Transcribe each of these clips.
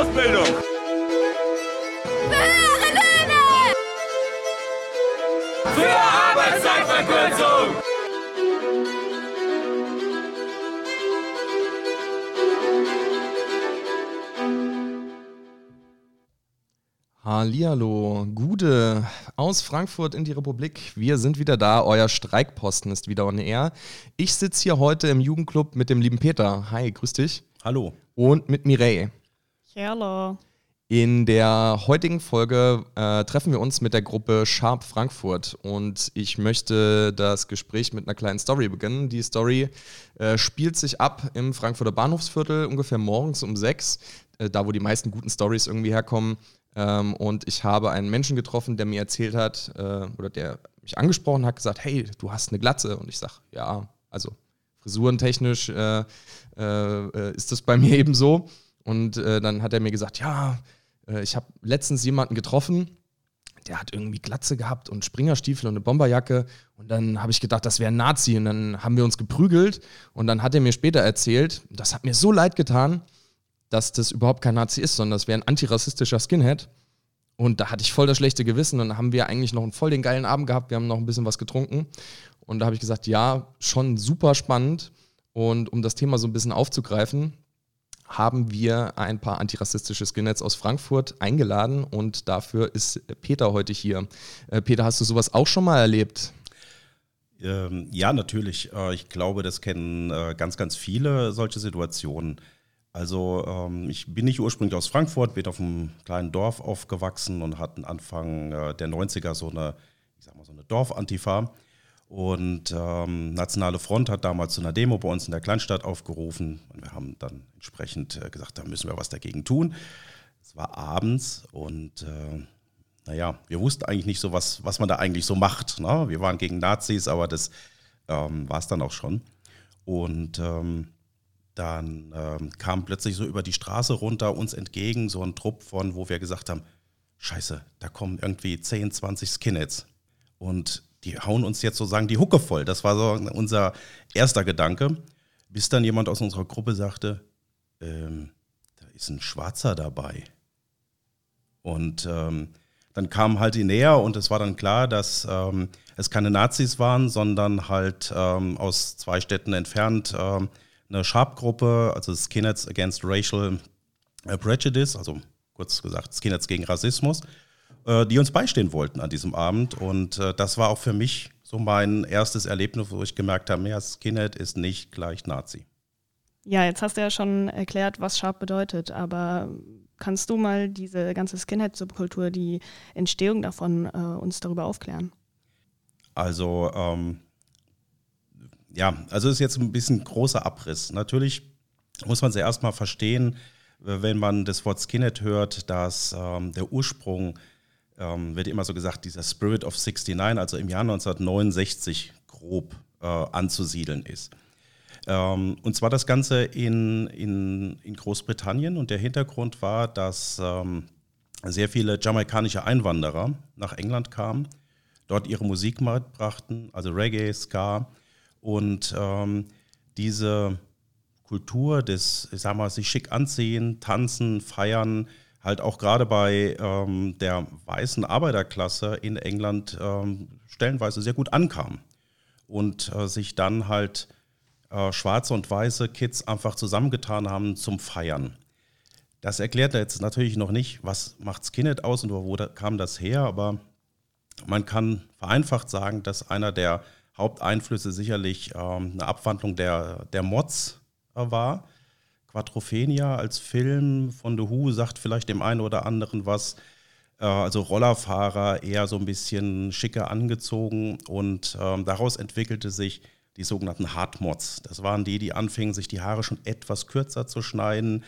Ausbildung! Höhere Löhne! Für Arbeitszeitverkürzung! Hallihallo, Gude aus Frankfurt in die Republik. Wir sind wieder da, euer Streikposten ist wieder on air. Ich sitze hier heute im Jugendclub mit dem lieben Peter. Hi, grüß dich. Hallo. Und mit Mireille. Hallo. In der heutigen Folge äh, treffen wir uns mit der Gruppe Sharp Frankfurt und ich möchte das Gespräch mit einer kleinen Story beginnen. Die Story äh, spielt sich ab im Frankfurter Bahnhofsviertel ungefähr morgens um sechs, äh, da wo die meisten guten Stories irgendwie herkommen. Ähm, und ich habe einen Menschen getroffen, der mir erzählt hat äh, oder der mich angesprochen hat, gesagt, hey, du hast eine Glatze. Und ich sage, ja, also frisurentechnisch äh, äh, ist das bei mir eben so. Und dann hat er mir gesagt, ja, äh, ich habe letztens jemanden getroffen, der hat irgendwie Glatze gehabt und Springerstiefel und eine Bomberjacke. Und dann habe ich gedacht, das wäre ein Nazi. Und dann haben wir uns geprügelt. Und dann hat er mir später erzählt, das hat mir so leid getan, dass das überhaupt kein Nazi ist, sondern das wäre ein antirassistischer Skinhead. Und da hatte ich voll das schlechte Gewissen. Und dann haben wir eigentlich noch einen voll den geilen Abend gehabt. Wir haben noch ein bisschen was getrunken. Und da habe ich gesagt, ja, schon super spannend. Und um das Thema so ein bisschen aufzugreifen, haben wir ein paar antirassistische Skinheads aus Frankfurt eingeladen und dafür ist Peter heute hier. Äh, Peter, hast du sowas auch schon mal erlebt? Ähm, ja, natürlich. Äh, ich glaube, das kennen äh, ganz, ganz viele solche Situationen. Also ähm, ich bin nicht ursprünglich aus Frankfurt, bin auf einem kleinen Dorf aufgewachsen und hatten Anfang der 90er so eine, ich sag mal, so eine Dorfantifa. Und ähm, Nationale Front hat damals zu einer Demo bei uns in der Kleinstadt aufgerufen. Und wir haben dann entsprechend äh, gesagt, da müssen wir was dagegen tun. Es war abends und äh, naja, wir wussten eigentlich nicht so, was, was man da eigentlich so macht. Ne? Wir waren gegen Nazis, aber das ähm, war es dann auch schon. Und ähm, dann ähm, kam plötzlich so über die Straße runter uns entgegen so ein Trupp von, wo wir gesagt haben, scheiße, da kommen irgendwie 10, 20 Skinheads. Und die hauen uns jetzt sozusagen die Hucke voll. Das war so unser erster Gedanke, bis dann jemand aus unserer Gruppe sagte, ähm, da ist ein Schwarzer dabei. Und ähm, dann kamen halt die näher und es war dann klar, dass ähm, es keine Nazis waren, sondern halt ähm, aus zwei Städten entfernt ähm, eine Sharp-Gruppe, also Skinheads Against Racial Prejudice, also kurz gesagt Skinheads gegen Rassismus. Äh, die uns beistehen wollten an diesem Abend. Und äh, das war auch für mich so mein erstes Erlebnis, wo ich gemerkt habe, ja, Skinhead ist nicht gleich Nazi. Ja, jetzt hast du ja schon erklärt, was Sharp bedeutet, aber kannst du mal diese ganze Skinhead-Subkultur, die Entstehung davon, äh, uns darüber aufklären? Also, ähm, ja, also ist jetzt ein bisschen großer Abriss. Natürlich muss man sie erstmal verstehen, wenn man das Wort Skinhead hört, dass ähm, der Ursprung ähm, wird immer so gesagt, dieser Spirit of 69, also im Jahr 1969 grob äh, anzusiedeln ist. Ähm, und zwar das Ganze in, in, in Großbritannien und der Hintergrund war, dass ähm, sehr viele jamaikanische Einwanderer nach England kamen, dort ihre Musik mitbrachten, also Reggae, Ska und ähm, diese Kultur des, ich sag mal, sich schick anziehen, tanzen, feiern, halt auch gerade bei ähm, der weißen Arbeiterklasse in England ähm, stellenweise sehr gut ankam und äh, sich dann halt äh, schwarze und weiße Kids einfach zusammengetan haben zum Feiern. Das erklärt jetzt natürlich noch nicht, was macht Skinhead aus und wo kam das her, aber man kann vereinfacht sagen, dass einer der Haupteinflüsse sicherlich ähm, eine Abwandlung der, der Mods äh, war Quadrophenia als Film von The Who sagt vielleicht dem einen oder anderen was. Äh, also Rollerfahrer eher so ein bisschen schicker angezogen und ähm, daraus entwickelte sich die sogenannten Hardmods. Das waren die, die anfingen, sich die Haare schon etwas kürzer zu schneiden,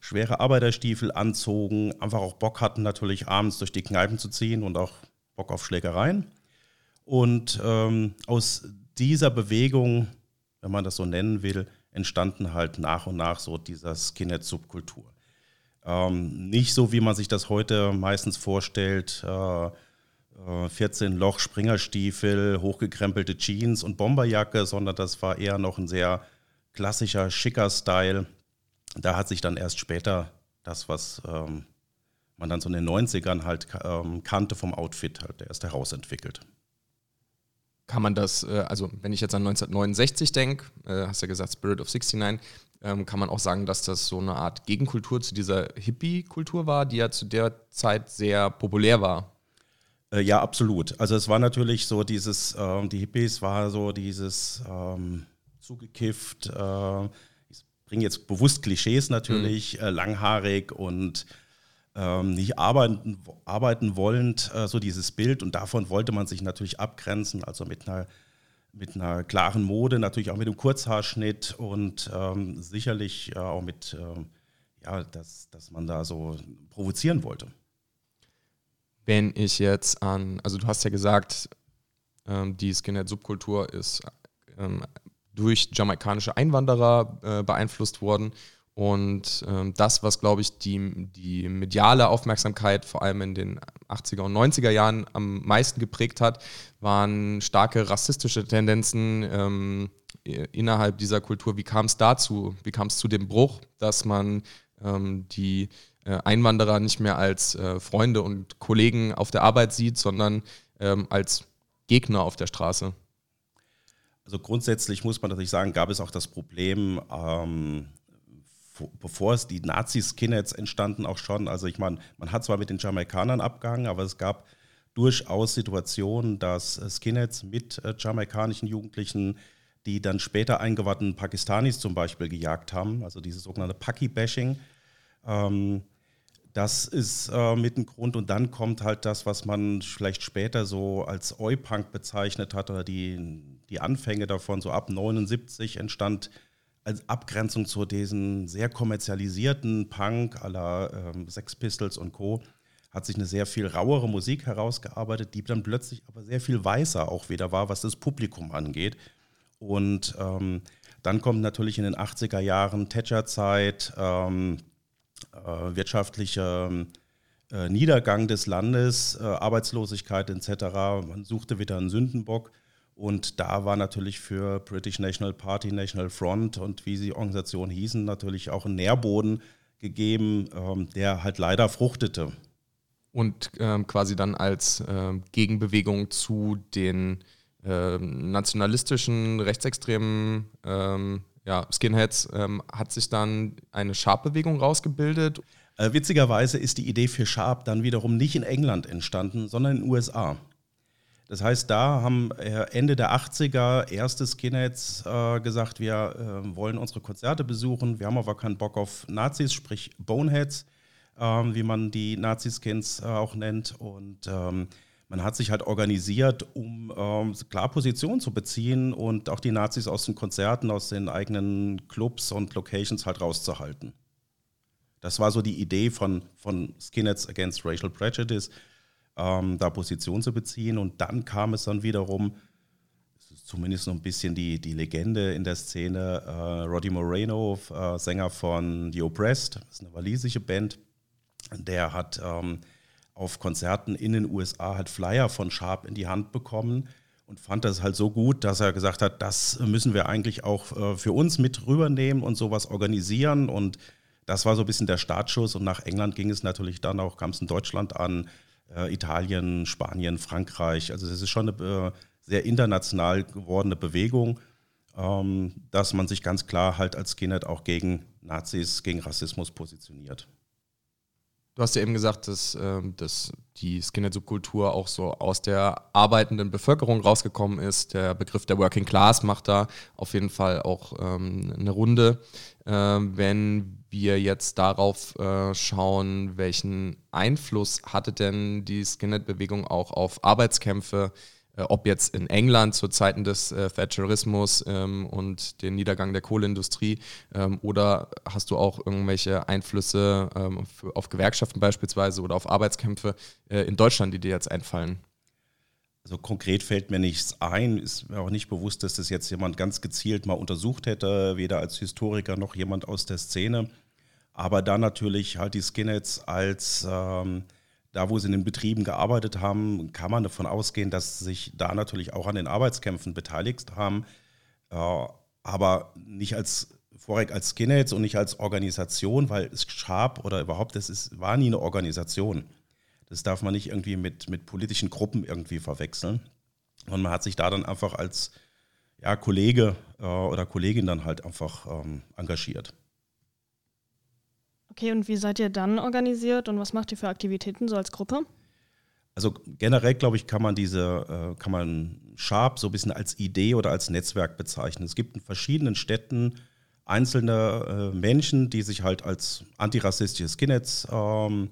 schwere Arbeiterstiefel anzogen, einfach auch Bock hatten, natürlich abends durch die Kneipen zu ziehen und auch Bock auf Schlägereien. Und ähm, aus dieser Bewegung, wenn man das so nennen will, entstanden halt nach und nach so dieser Skinhead-Subkultur. Ähm, nicht so, wie man sich das heute meistens vorstellt, äh, 14 äh, Loch Springerstiefel, hochgekrempelte Jeans und Bomberjacke, sondern das war eher noch ein sehr klassischer, schicker Style. Da hat sich dann erst später das, was ähm, man dann so in den 90ern halt ähm, kannte vom Outfit, halt erst herausentwickelt. Kann man das, äh, also wenn ich jetzt an 1969 denke, äh, hast ja gesagt Spirit of 69, ähm, kann man auch sagen, dass das so eine Art Gegenkultur zu dieser Hippie-Kultur war, die ja zu der Zeit sehr populär war. Äh, ja, absolut. Also es war natürlich so dieses, ähm, die Hippies war so dieses ähm, zugekifft, äh, ich bringe jetzt bewusst Klischees natürlich, mhm. langhaarig und ähm, nicht arbeiten, arbeiten wollend, äh, so dieses Bild. Und davon wollte man sich natürlich abgrenzen, also mit einer, mit einer klaren Mode, natürlich auch mit einem Kurzhaarschnitt und ähm, sicherlich äh, auch mit, äh, ja, dass, dass man da so provozieren wollte. Wenn ich jetzt an, also du hast ja gesagt, ähm, die Skinhead-Subkultur ist ähm, durch jamaikanische Einwanderer äh, beeinflusst worden. Und ähm, das, was, glaube ich, die, die mediale Aufmerksamkeit vor allem in den 80er und 90er Jahren am meisten geprägt hat, waren starke rassistische Tendenzen ähm, innerhalb dieser Kultur. Wie kam es dazu? Wie kam es zu dem Bruch, dass man ähm, die äh, Einwanderer nicht mehr als äh, Freunde und Kollegen auf der Arbeit sieht, sondern ähm, als Gegner auf der Straße? Also grundsätzlich muss man natürlich sagen, gab es auch das Problem, ähm, bevor es die Nazi-Skinheads entstanden auch schon. Also ich meine, man hat zwar mit den Jamaikanern abgehangen, aber es gab durchaus Situationen, dass Skinheads mit äh, jamaikanischen Jugendlichen, die dann später eingewahrten Pakistanis zum Beispiel gejagt haben, also dieses sogenannte Paki-Bashing. Ähm, das ist äh, mit ein Grund und dann kommt halt das, was man vielleicht später so als Oi-Punk bezeichnet hat oder die, die Anfänge davon, so ab 79 entstand als Abgrenzung zu diesen sehr kommerzialisierten Punk aller ähm, Sex Pistols und Co. hat sich eine sehr viel rauere Musik herausgearbeitet, die dann plötzlich aber sehr viel weißer auch wieder war, was das Publikum angeht. Und ähm, dann kommt natürlich in den 80er Jahren Thatcher-Zeit, ähm, äh, wirtschaftlicher äh, Niedergang des Landes, äh, Arbeitslosigkeit etc. Man suchte wieder einen Sündenbock und da war natürlich für British National Party, National Front und wie sie Organisationen hießen, natürlich auch ein Nährboden gegeben, ähm, der halt leider fruchtete. Und ähm, quasi dann als ähm, Gegenbewegung zu den ähm, nationalistischen, rechtsextremen ähm, ja, Skinheads ähm, hat sich dann eine Sharp-Bewegung rausgebildet. Äh, witzigerweise ist die Idee für Sharp dann wiederum nicht in England entstanden, sondern in den USA. Das heißt, da haben äh, Ende der 80er erste Skinheads äh, gesagt, wir äh, wollen unsere Konzerte besuchen, wir haben aber keinen Bock auf Nazis, sprich Boneheads, ähm, wie man die Naziskins äh, auch nennt. Und ähm, man hat sich halt organisiert, um ähm, klar Position zu beziehen und auch die Nazis aus den Konzerten, aus den eigenen Clubs und Locations halt rauszuhalten. Das war so die Idee von, von Skinheads Against Racial Prejudice ähm, da Position zu beziehen. Und dann kam es dann wiederum, zumindest noch ein bisschen die, die Legende in der Szene, äh, Roddy Moreno, äh, Sänger von The Oppressed, das ist eine walisische Band, der hat ähm, auf Konzerten in den USA halt Flyer von Sharp in die Hand bekommen und fand das halt so gut, dass er gesagt hat, das müssen wir eigentlich auch äh, für uns mit rübernehmen und sowas organisieren. Und das war so ein bisschen der Startschuss. Und nach England ging es natürlich dann auch, kam es in Deutschland an, äh, Italien, Spanien, Frankreich. Also es ist schon eine äh, sehr international gewordene Bewegung, ähm, dass man sich ganz klar halt als Skinhead auch gegen Nazis, gegen Rassismus positioniert. Du hast ja eben gesagt, dass, ähm, dass die Skinhead-Subkultur auch so aus der arbeitenden Bevölkerung rausgekommen ist. Der Begriff der Working Class macht da auf jeden Fall auch ähm, eine Runde. Ähm, wenn wir jetzt darauf äh, schauen, welchen Einfluss hatte denn die Skinhead-Bewegung auch auf Arbeitskämpfe ob jetzt in England zu Zeiten des äh, Thatcherismus ähm, und den Niedergang der Kohleindustrie ähm, oder hast du auch irgendwelche Einflüsse ähm, für, auf Gewerkschaften beispielsweise oder auf Arbeitskämpfe äh, in Deutschland, die dir jetzt einfallen? Also konkret fällt mir nichts ein, ist mir auch nicht bewusst, dass das jetzt jemand ganz gezielt mal untersucht hätte, weder als Historiker noch jemand aus der Szene. Aber da natürlich halt die Skinheads als ähm, da, wo sie in den Betrieben gearbeitet haben, kann man davon ausgehen, dass sie sich da natürlich auch an den Arbeitskämpfen beteiligt haben. Äh, aber nicht als vorweg als Skinheads und nicht als Organisation, weil es Sharp oder überhaupt, das ist, war nie eine Organisation. Das darf man nicht irgendwie mit, mit politischen Gruppen irgendwie verwechseln. Und man hat sich da dann einfach als ja, Kollege äh, oder Kollegin dann halt einfach ähm, engagiert. Okay, und wie seid ihr dann organisiert und was macht ihr für Aktivitäten so als Gruppe? Also generell, glaube ich, kann man diese, äh, kann man Sharp so ein bisschen als Idee oder als Netzwerk bezeichnen. Es gibt in verschiedenen Städten einzelne äh, Menschen, die sich halt als antirassistische Skinheads ähm,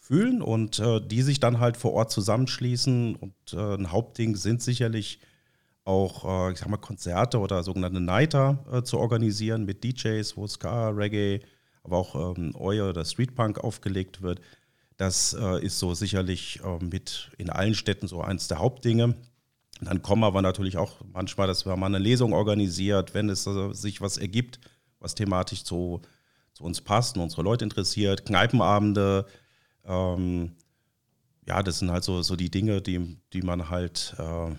fühlen und äh, die sich dann halt vor Ort zusammenschließen. Und äh, ein Hauptding sind sicherlich auch, äh, ich sag mal, Konzerte oder sogenannte Nighter äh, zu organisieren mit DJs, wo Ska, Reggae, aber auch ähm, Oi oder Streetpunk aufgelegt wird. Das äh, ist so sicherlich äh, mit in allen Städten so eins der Hauptdinge. Dann kommen aber natürlich auch manchmal, dass mal eine Lesung organisiert, wenn es sich was ergibt, was thematisch zu, zu uns passt und unsere Leute interessiert. Kneipenabende, ähm, ja, das sind halt so, so die Dinge, die, die man halt, äh,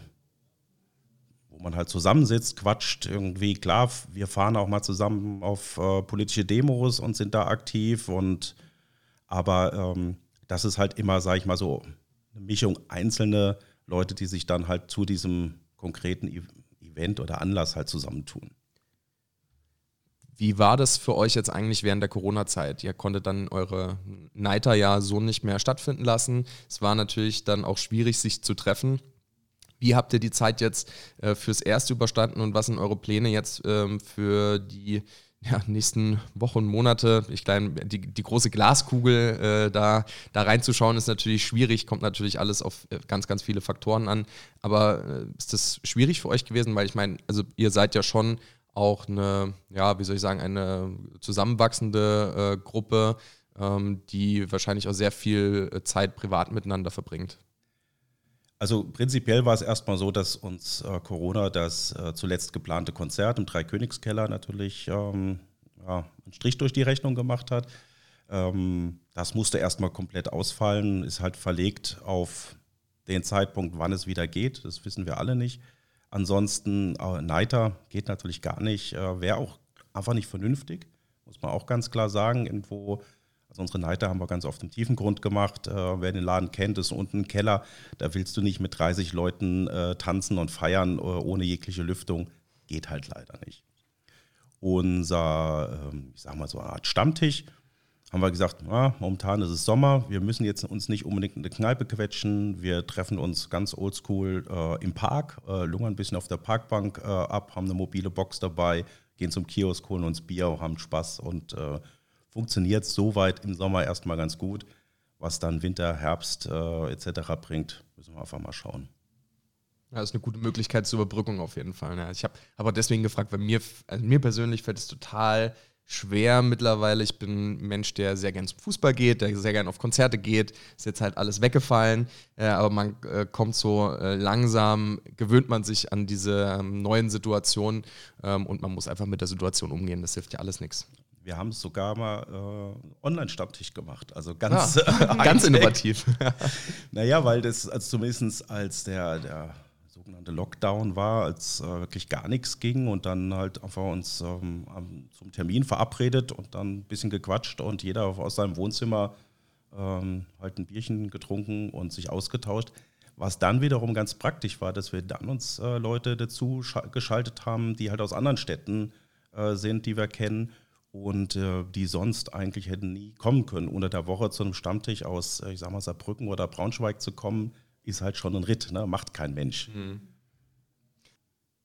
wo man halt zusammensitzt, quatscht irgendwie. Klar, wir fahren auch mal zusammen auf äh, politische Demos und sind da aktiv und aber ähm, das ist halt immer, sage ich mal so, eine Mischung einzelne Leute, die sich dann halt zu diesem konkreten Event oder Anlass halt zusammentun. Wie war das für euch jetzt eigentlich während der Corona-Zeit? Ihr konntet dann eure Nighter ja so nicht mehr stattfinden lassen. Es war natürlich dann auch schwierig, sich zu treffen. Wie habt ihr die Zeit jetzt äh, fürs Erste überstanden und was sind eure Pläne jetzt ähm, für die ja, nächsten Wochen und Monate? Ich glaube, die, die große Glaskugel äh, da, da reinzuschauen ist natürlich schwierig, kommt natürlich alles auf äh, ganz, ganz viele Faktoren an. Aber äh, ist das schwierig für euch gewesen? Weil ich meine, also ihr seid ja schon auch eine, ja, wie soll ich sagen, eine zusammenwachsende äh, Gruppe, ähm, die wahrscheinlich auch sehr viel äh, Zeit privat miteinander verbringt. Also prinzipiell war es erstmal so, dass uns äh, Corona das äh, zuletzt geplante Konzert im Dreikönigskeller natürlich ähm, ja, einen Strich durch die Rechnung gemacht hat. Ähm, das musste erstmal komplett ausfallen, ist halt verlegt auf den Zeitpunkt, wann es wieder geht. Das wissen wir alle nicht. Ansonsten, äh, Neiter geht natürlich gar nicht. Äh, Wäre auch einfach nicht vernünftig, muss man auch ganz klar sagen. Irgendwo, also unsere Neiter haben wir ganz oft im tiefen Grund gemacht. Äh, wer den Laden kennt, ist unten ein Keller. Da willst du nicht mit 30 Leuten äh, tanzen und feiern äh, ohne jegliche Lüftung. Geht halt leider nicht. Unser, ähm, ich sag mal so eine Art Stammtisch, haben wir gesagt, ja, momentan ist es Sommer, wir müssen jetzt uns nicht unbedingt in eine Kneipe quetschen, wir treffen uns ganz oldschool äh, im Park, äh, lungern ein bisschen auf der Parkbank äh, ab, haben eine mobile Box dabei, gehen zum Kiosk, holen uns Bier, haben Spaß und funktioniert soweit im Sommer erstmal ganz gut. Was dann Winter, Herbst äh, etc. bringt, müssen wir einfach mal schauen. Das ist eine gute Möglichkeit zur Überbrückung auf jeden Fall. Ja. Ich habe aber deswegen gefragt, weil mir, also mir persönlich fällt es total schwer mittlerweile. Ich bin ein Mensch, der sehr gern zum Fußball geht, der sehr gern auf Konzerte geht. Ist jetzt halt alles weggefallen, äh, aber man äh, kommt so äh, langsam, gewöhnt man sich an diese ähm, neuen Situationen ähm, und man muss einfach mit der Situation umgehen. Das hilft ja alles nichts. Wir haben es sogar mal äh, Online-Stammtisch gemacht, also ganz, ah, ganz innovativ. naja, weil das also zumindest als der, der sogenannte Lockdown war, als äh, wirklich gar nichts ging und dann halt einfach uns ähm, zum Termin verabredet und dann ein bisschen gequatscht und jeder aus seinem Wohnzimmer ähm, halt ein Bierchen getrunken und sich ausgetauscht. Was dann wiederum ganz praktisch war, dass wir dann uns äh, Leute dazu geschaltet haben, die halt aus anderen Städten äh, sind, die wir kennen und äh, die sonst eigentlich hätten nie kommen können. Unter der Woche zu einem Stammtisch aus, äh, ich sag mal, Saarbrücken oder Braunschweig zu kommen, ist halt schon ein Ritt, ne? macht kein Mensch. Mhm.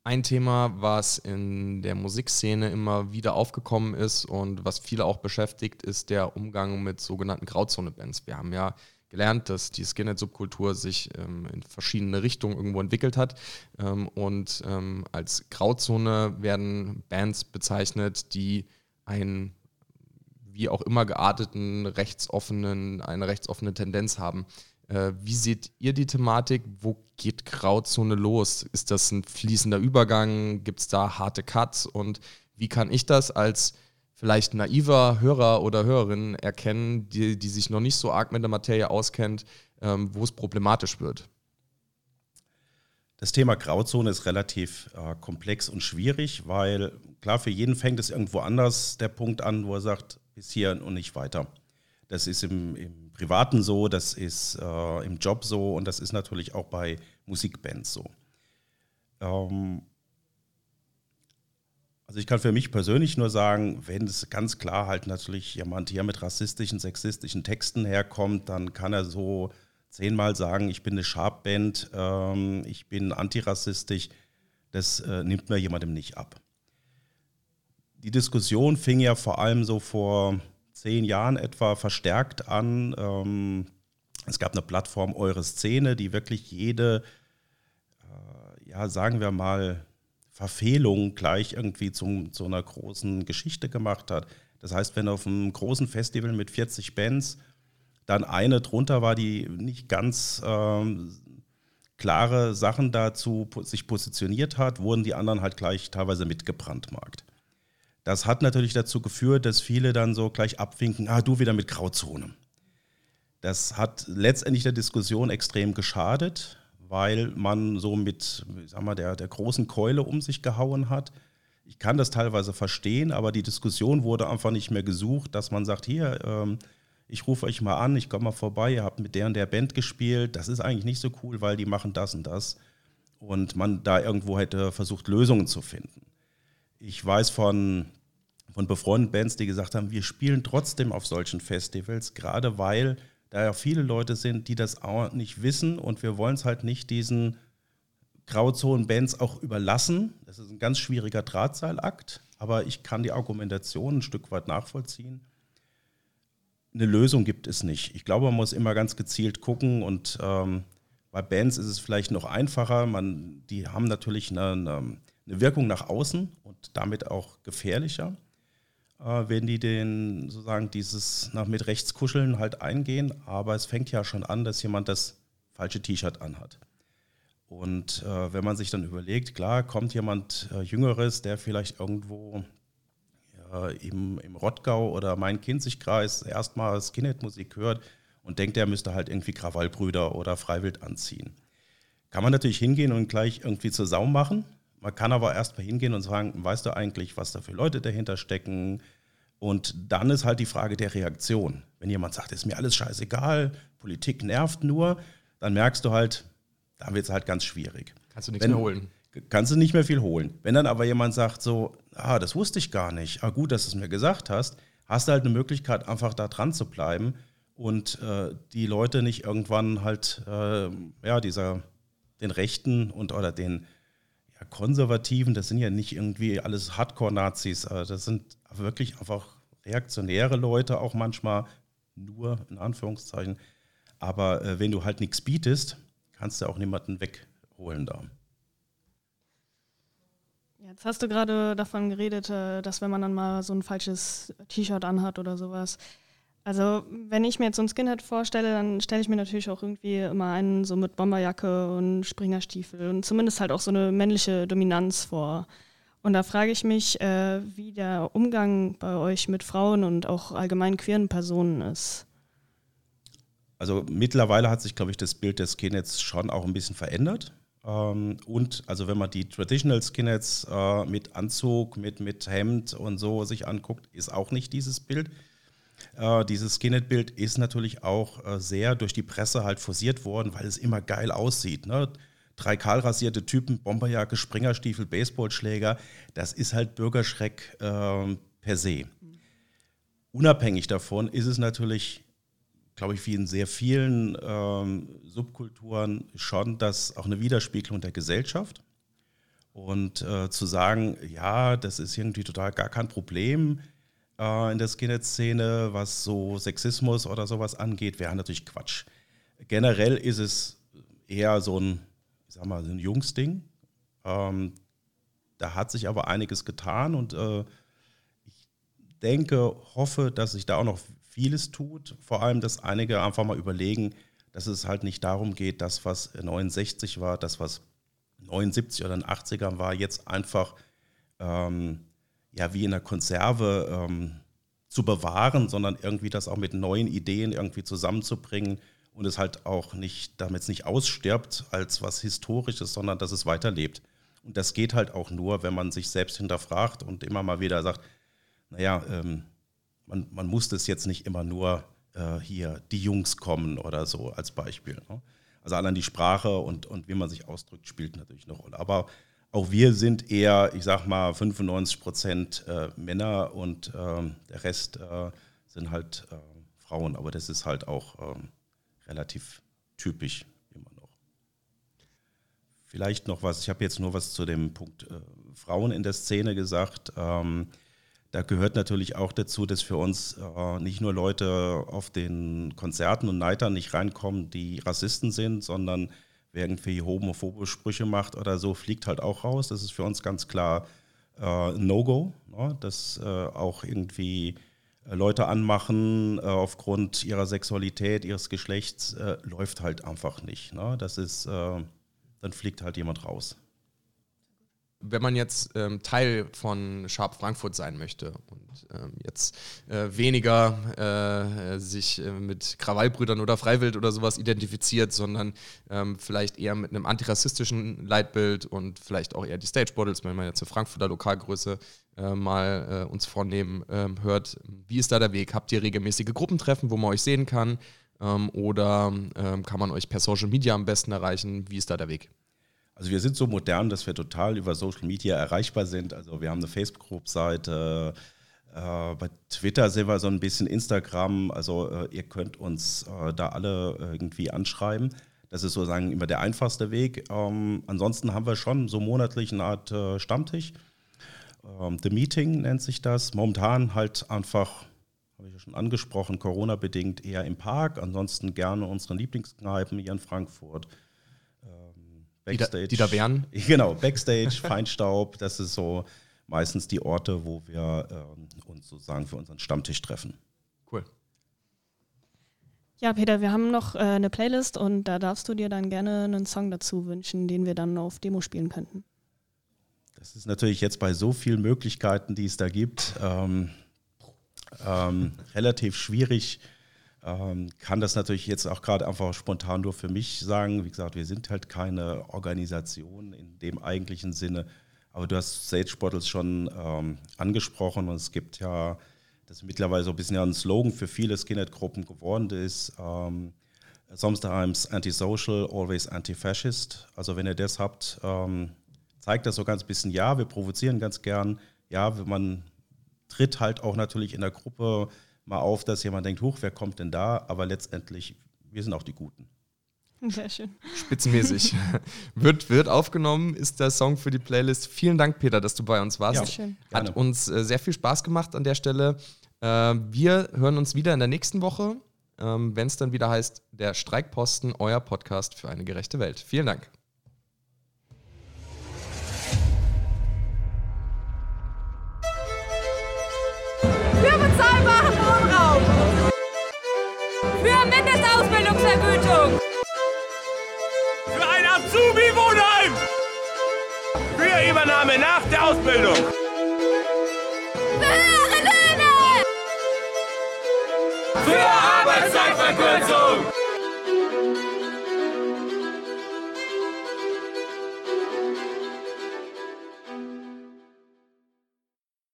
Ein Thema, was in der Musikszene immer wieder aufgekommen ist und was viele auch beschäftigt, ist der Umgang mit sogenannten Grauzone-Bands. Wir haben ja gelernt, dass die Skinhead-Subkultur sich ähm, in verschiedene Richtungen irgendwo entwickelt hat. Ähm, und ähm, als Grauzone werden Bands bezeichnet, die einen wie auch immer gearteten rechtsoffenen, eine rechtsoffene Tendenz haben. Äh, wie seht ihr die Thematik? Wo geht Grauzone los? Ist das ein fließender Übergang? Gibt es da harte Cuts? Und wie kann ich das als vielleicht naiver Hörer oder Hörerin erkennen, die, die sich noch nicht so arg mit der Materie auskennt, ähm, wo es problematisch wird? Das Thema Grauzone ist relativ äh, komplex und schwierig, weil klar, für jeden fängt es irgendwo anders der Punkt an, wo er sagt, bis hier und nicht weiter. Das ist im, im Privaten so, das ist äh, im Job so und das ist natürlich auch bei Musikbands so. Ähm, also ich kann für mich persönlich nur sagen, wenn es ganz klar halt natürlich jemand hier mit rassistischen, sexistischen Texten herkommt, dann kann er so zehnmal sagen, ich bin eine Sharp-Band, ähm, ich bin antirassistisch, das äh, nimmt mir jemandem nicht ab. Die Diskussion fing ja vor allem so vor zehn Jahren etwa verstärkt an. Ähm, es gab eine Plattform Eure Szene, die wirklich jede, äh, ja, sagen wir mal, Verfehlung gleich irgendwie zum, zu einer großen Geschichte gemacht hat. Das heißt, wenn auf einem großen Festival mit 40 Bands dann eine drunter war, die nicht ganz ähm, klare Sachen dazu sich positioniert hat, wurden die anderen halt gleich teilweise mitgebrandmarkt. Das hat natürlich dazu geführt, dass viele dann so gleich abwinken, ah, du wieder mit Grauzone. Das hat letztendlich der Diskussion extrem geschadet, weil man so mit sag mal, der, der großen Keule um sich gehauen hat. Ich kann das teilweise verstehen, aber die Diskussion wurde einfach nicht mehr gesucht, dass man sagt, hier, ähm, ich rufe euch mal an, ich komme mal vorbei, ihr habt mit der und der Band gespielt, das ist eigentlich nicht so cool, weil die machen das und das. Und man da irgendwo hätte versucht, Lösungen zu finden. Ich weiß von, von befreundeten Bands, die gesagt haben, wir spielen trotzdem auf solchen Festivals, gerade weil da ja viele Leute sind, die das auch nicht wissen und wir wollen es halt nicht diesen Grauzonen-Bands auch überlassen. Das ist ein ganz schwieriger Drahtseilakt, aber ich kann die Argumentation ein Stück weit nachvollziehen eine Lösung gibt es nicht. Ich glaube, man muss immer ganz gezielt gucken und ähm, bei Bands ist es vielleicht noch einfacher. Man, die haben natürlich eine, eine, Wirkung nach außen und damit auch gefährlicher, äh, wenn die den sozusagen dieses nach mit rechts kuscheln halt eingehen. Aber es fängt ja schon an, dass jemand das falsche T-Shirt anhat. Und äh, wenn man sich dann überlegt, klar, kommt jemand äh, Jüngeres, der vielleicht irgendwo äh, im, im Rottgau oder Main-Kinzig-Kreis erstmal Skinhead-Musik hört und denkt, er müsste halt irgendwie Krawallbrüder oder Freiwild anziehen. Kann man natürlich hingehen und gleich irgendwie zur Sau machen. Man kann aber erstmal hingehen und sagen, weißt du eigentlich, was da für Leute dahinter stecken? Und dann ist halt die Frage der Reaktion. Wenn jemand sagt, ist mir alles scheißegal, Politik nervt nur, dann merkst du halt, da wird es halt ganz schwierig. Kannst du nichts Wenn, mehr holen kannst du nicht mehr viel holen. Wenn dann aber jemand sagt so, ah, das wusste ich gar nicht, ah, gut, dass du es mir gesagt hast, hast du halt eine Möglichkeit, einfach da dran zu bleiben und äh, die Leute nicht irgendwann halt, äh, ja, dieser, den Rechten und oder den ja, Konservativen, das sind ja nicht irgendwie alles Hardcore-Nazis, äh, das sind wirklich einfach reaktionäre Leute, auch manchmal nur in Anführungszeichen. Aber äh, wenn du halt nichts bietest, kannst du auch niemanden wegholen da. Jetzt hast du gerade davon geredet, äh, dass wenn man dann mal so ein falsches T-Shirt anhat oder sowas. Also wenn ich mir jetzt so ein Skinhead vorstelle, dann stelle ich mir natürlich auch irgendwie immer einen so mit Bomberjacke und Springerstiefel und zumindest halt auch so eine männliche Dominanz vor. Und da frage ich mich, äh, wie der Umgang bei euch mit Frauen und auch allgemein queeren Personen ist. Also mittlerweile hat sich, glaube ich, das Bild des Skinheads schon auch ein bisschen verändert. Ähm, und also wenn man die Traditional Skinheads äh, mit Anzug, mit, mit Hemd und so sich anguckt, ist auch nicht dieses Bild. Äh, dieses Skinhead-Bild ist natürlich auch äh, sehr durch die Presse halt forciert worden, weil es immer geil aussieht. Ne? Drei kahlrasierte Typen, Bomberjacke, Springerstiefel, Baseballschläger, das ist halt Bürgerschreck ähm, per se. Unabhängig davon ist es natürlich glaube ich, wie in sehr vielen ähm, Subkulturen schon das auch eine Widerspiegelung der Gesellschaft. Und äh, zu sagen, ja, das ist irgendwie total gar kein Problem äh, in der Skinhead-Szene, was so Sexismus oder sowas angeht, wäre natürlich Quatsch. Generell ist es eher so ein, ich sag mal, so ein Jungsding. Ähm, da hat sich aber einiges getan und äh, ich denke, hoffe, dass sich da auch noch vieles tut. Vor allem, dass einige einfach mal überlegen, dass es halt nicht darum geht, das, was 69 war, das, was 79 oder in 80ern war, jetzt einfach ähm, ja wie in der Konserve ähm, zu bewahren, sondern irgendwie das auch mit neuen Ideen irgendwie zusammenzubringen und es halt auch nicht, damit es nicht ausstirbt als was Historisches, sondern dass es weiterlebt. Und das geht halt auch nur, wenn man sich selbst hinterfragt und immer mal wieder sagt, naja, ähm, man, man muss das jetzt nicht immer nur äh, hier die Jungs kommen oder so als Beispiel. Ne? Also allein die Sprache und, und wie man sich ausdrückt, spielt natürlich eine Rolle. Aber auch wir sind eher, ich sag mal, 95 Prozent äh, Männer und äh, der Rest äh, sind halt äh, Frauen. Aber das ist halt auch ähm, relativ typisch immer noch. Vielleicht noch was, ich habe jetzt nur was zu dem Punkt äh, Frauen in der Szene gesagt. Ähm, da gehört natürlich auch dazu, dass für uns äh, nicht nur Leute auf den Konzerten und Neitern nicht reinkommen, die Rassisten sind, sondern wer irgendwie homophobe Sprüche macht oder so, fliegt halt auch raus. Das ist für uns ganz klar äh, No-Go, ne? dass äh, auch irgendwie äh, Leute anmachen äh, aufgrund ihrer Sexualität, ihres Geschlechts, äh, läuft halt einfach nicht. Ne? Das ist, dann fliegt halt jemand raus wenn man jetzt ähm, Teil von Sharp Frankfurt sein möchte und ähm, jetzt äh, weniger äh, sich äh, mit Krawallbrüdern oder Freiwild oder sowas identifiziert, sondern ähm, vielleicht eher mit einem antirassistischen Leitbild und vielleicht auch eher die Stage Bottles, wenn man jetzt eine Frankfurter Lokalgröße äh, mal äh, uns vornehmen ähm, hört. Wie ist da der Weg? Habt ihr regelmäßige Gruppentreffen, wo man euch sehen kann? Ähm, oder ähm, kann man euch per Social Media am besten erreichen? Wie ist da der Weg? Also wir sind so modern, dass wir total über Social Media erreichbar sind. Also wir haben eine Facebook-Seite, äh, bei Twitter sind wir so ein bisschen Instagram. Also äh, ihr könnt uns äh, da alle irgendwie anschreiben. Das ist sozusagen immer der einfachste Weg. Ähm, ansonsten haben wir schon so monatlich eine Art äh, Stammtisch. Ähm, The Meeting nennt sich das. Momentan halt einfach, habe ich ja schon angesprochen, Corona-bedingt eher im Park. Ansonsten gerne unsere Lieblingskneipen hier in Frankfurt. Backstage. Die da, die da wären? Genau, Backstage, Feinstaub, das ist so meistens die Orte, wo wir ähm, uns sozusagen für unseren Stammtisch treffen. Cool. Ja, Peter, wir haben noch äh, eine Playlist und da darfst du dir dann gerne einen Song dazu wünschen, den wir dann auf Demo spielen könnten. Das ist natürlich jetzt bei so vielen Möglichkeiten, die es da gibt, ähm, ähm, relativ schwierig kann das natürlich jetzt auch gerade einfach spontan nur für mich sagen. Wie gesagt, wir sind halt keine Organisation in dem eigentlichen Sinne. Aber du hast Sage Bottles schon ähm, angesprochen und es gibt ja, das ist mittlerweile so ein bisschen ja ein Slogan für viele Skinhead-Gruppen geworden ist, ähm, sometimes antisocial, always anti-fascist. Also wenn ihr das habt, ähm, zeigt das so ganz bisschen, ja, wir provozieren ganz gern, ja, man tritt halt auch natürlich in der Gruppe mal auf, dass jemand denkt, huch, wer kommt denn da? Aber letztendlich, wir sind auch die Guten. Sehr schön. Spitzenmäßig. wird, wird aufgenommen, ist der Song für die Playlist. Vielen Dank, Peter, dass du bei uns warst. Ja, schön. Hat Gerne. uns äh, sehr viel Spaß gemacht an der Stelle. Äh, wir hören uns wieder in der nächsten Woche, ähm, wenn es dann wieder heißt, der Streikposten, euer Podcast für eine gerechte Welt. Vielen Dank. Mindestausbildungsvergütung. Für ein Azubi-Wohnheim. Für Übernahme nach der Ausbildung. Für höhere Löhne. Für Arbeitszeitverkürzung.